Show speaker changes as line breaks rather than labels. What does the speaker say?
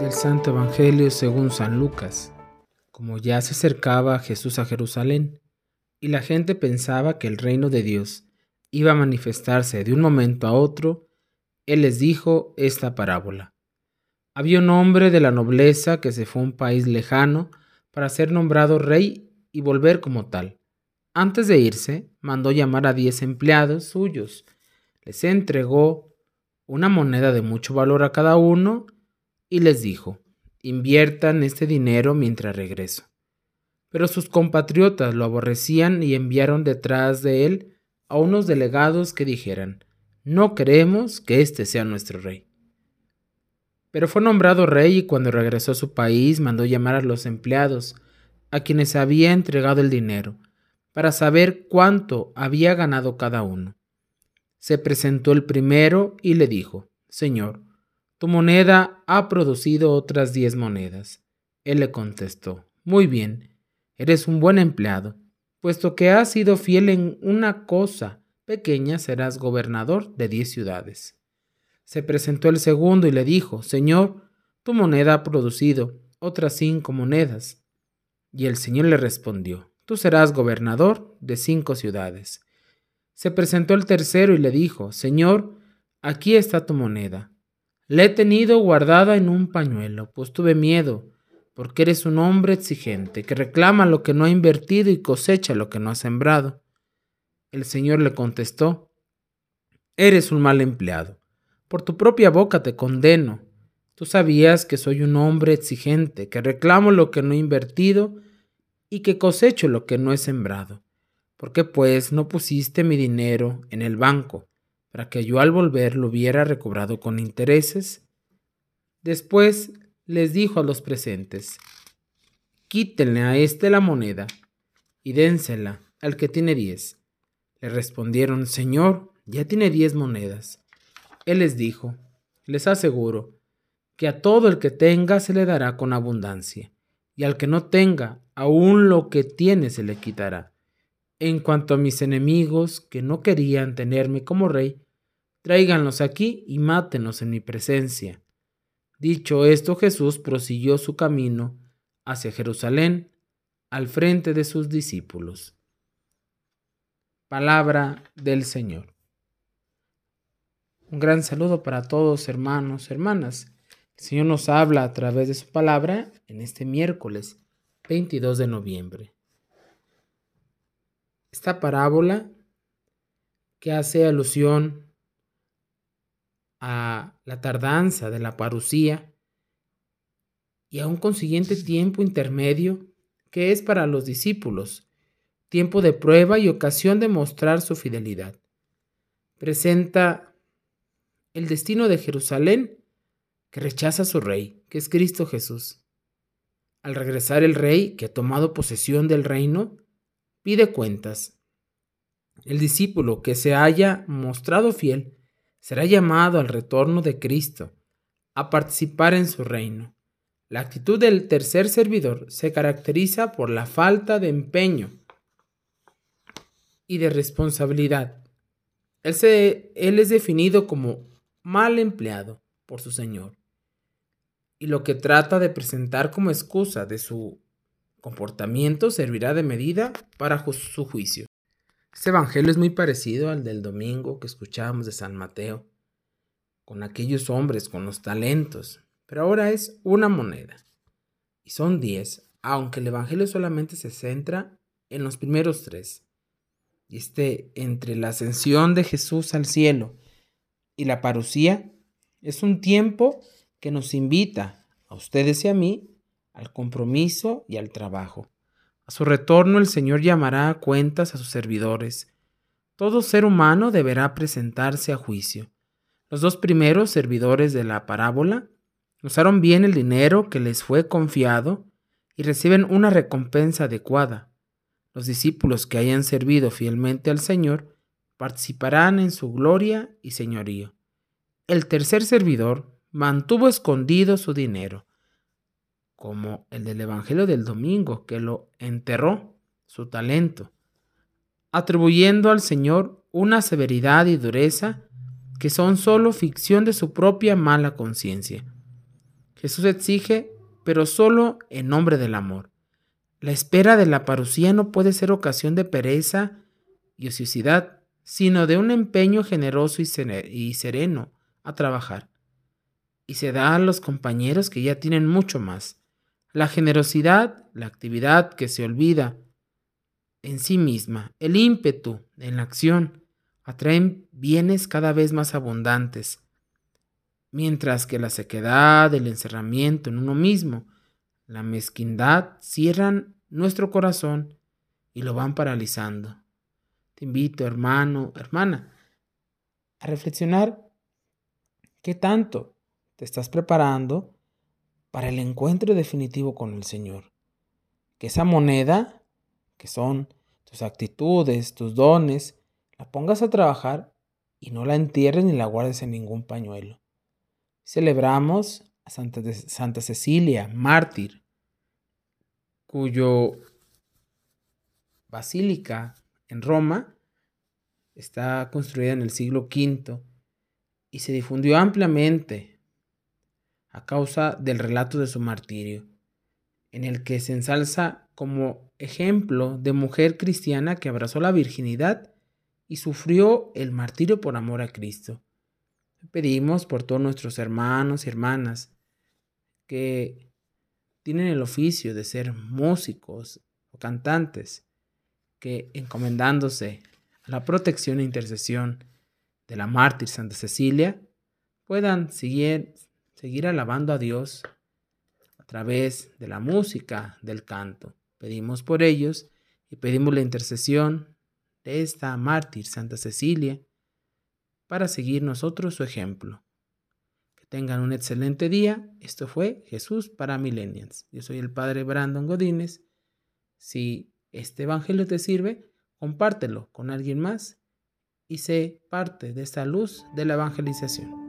Del Santo Evangelio según San Lucas. Como ya se acercaba Jesús a Jerusalén, y la gente pensaba que el reino de Dios iba a manifestarse de un momento a otro, Él les dijo esta parábola. Había un hombre de la nobleza que se fue a un país lejano para ser nombrado rey y volver como tal. Antes de irse, mandó llamar a diez empleados suyos. Les entregó una moneda de mucho valor a cada uno y les dijo, inviertan este dinero mientras regreso. Pero sus compatriotas lo aborrecían y enviaron detrás de él a unos delegados que dijeran, no queremos que este sea nuestro rey. Pero fue nombrado rey y cuando regresó a su país mandó llamar a los empleados, a quienes había entregado el dinero, para saber cuánto había ganado cada uno. Se presentó el primero y le dijo, Señor, tu moneda ha producido otras diez monedas. Él le contestó, Muy bien, eres un buen empleado, puesto que has sido fiel en una cosa pequeña, serás gobernador de diez ciudades. Se presentó el segundo y le dijo, Señor, tu moneda ha producido otras cinco monedas. Y el Señor le respondió, Tú serás gobernador de cinco ciudades. Se presentó el tercero y le dijo, Señor, aquí está tu moneda. La he tenido guardada en un pañuelo, pues tuve miedo, porque eres un hombre exigente, que reclama lo que no ha invertido y cosecha lo que no ha sembrado. El Señor le contestó, Eres un mal empleado por tu propia boca te condeno. Tú sabías que soy un hombre exigente, que reclamo lo que no he invertido y que cosecho lo que no he sembrado. ¿Por qué pues no pusiste mi dinero en el banco para que yo al volver lo hubiera recobrado con intereses? Después les dijo a los presentes, quítenle a éste la moneda y dénsela al que tiene diez. Le respondieron, Señor, ya tiene diez monedas. Él les dijo, les aseguro, que a todo el que tenga se le dará con abundancia, y al que no tenga, aún lo que tiene se le quitará. En cuanto a mis enemigos que no querían tenerme como rey, tráiganlos aquí y mátenlos en mi presencia. Dicho esto, Jesús prosiguió su camino hacia Jerusalén al frente de sus discípulos. Palabra del Señor. Un gran saludo para todos, hermanos, hermanas. El Señor nos habla a través de su palabra en este miércoles 22 de noviembre. Esta parábola que hace alusión a la tardanza de la parucía y a un consiguiente tiempo intermedio que es para los discípulos, tiempo de prueba y ocasión de mostrar su fidelidad. Presenta el destino de Jerusalén, que rechaza a su rey, que es Cristo Jesús. Al regresar el rey, que ha tomado posesión del reino, pide cuentas. El discípulo que se haya mostrado fiel será llamado al retorno de Cristo, a participar en su reino. La actitud del tercer servidor se caracteriza por la falta de empeño y de responsabilidad. Él, él es definido como mal empleado por su Señor, y lo que trata de presentar como excusa de su comportamiento servirá de medida para su juicio. Este evangelio es muy parecido al del domingo que escuchábamos de San Mateo, con aquellos hombres con los talentos, pero ahora es una moneda, y son diez, aunque el evangelio solamente se centra en los primeros tres. Y este, entre la ascensión de Jesús al cielo y la parucía es un tiempo que nos invita a ustedes y a mí al compromiso y al trabajo. A su retorno el Señor llamará a cuentas a sus servidores. Todo ser humano deberá presentarse a juicio. Los dos primeros servidores de la parábola usaron bien el dinero que les fue confiado y reciben una recompensa adecuada. Los discípulos que hayan servido fielmente al Señor participarán en su gloria y señorío. El tercer servidor mantuvo escondido su dinero. como el del Evangelio del domingo, que lo enterró su talento, atribuyendo al Señor una severidad y dureza que son solo ficción de su propia mala conciencia. Jesús exige, pero solo en nombre del amor. La espera de la parucía no puede ser ocasión de pereza y ociosidad, sino de un empeño generoso y sereno a trabajar. Y se da a los compañeros que ya tienen mucho más. La generosidad, la actividad que se olvida en sí misma, el ímpetu en la acción, atraen bienes cada vez más abundantes, mientras que la sequedad, el encerramiento en uno mismo, la mezquindad cierran nuestro corazón y lo van paralizando. Te invito, hermano, hermana, a reflexionar qué tanto te estás preparando para el encuentro definitivo con el Señor. Que esa moneda, que son tus actitudes, tus dones, la pongas a trabajar y no la entierres ni la guardes en ningún pañuelo. Celebramos a Santa, Santa Cecilia, mártir, cuyo basílica en Roma está construida en el siglo V y se difundió ampliamente a causa del relato de su martirio, en el que se ensalza como ejemplo de mujer cristiana que abrazó la virginidad y sufrió el martirio por amor a Cristo. Pedimos por todos nuestros hermanos y hermanas que tienen el oficio de ser músicos o cantantes, que encomendándose a la protección e intercesión de la mártir Santa Cecilia, puedan seguir, seguir alabando a Dios a través de la música, del canto. Pedimos por ellos y pedimos la intercesión de esta mártir Santa Cecilia para seguir nosotros su ejemplo. Que tengan un excelente día. Esto fue Jesús para Millennials. Yo soy el Padre Brandon Godínez. Si este Evangelio te sirve, compártelo con alguien más y sé parte de esta luz de la evangelización.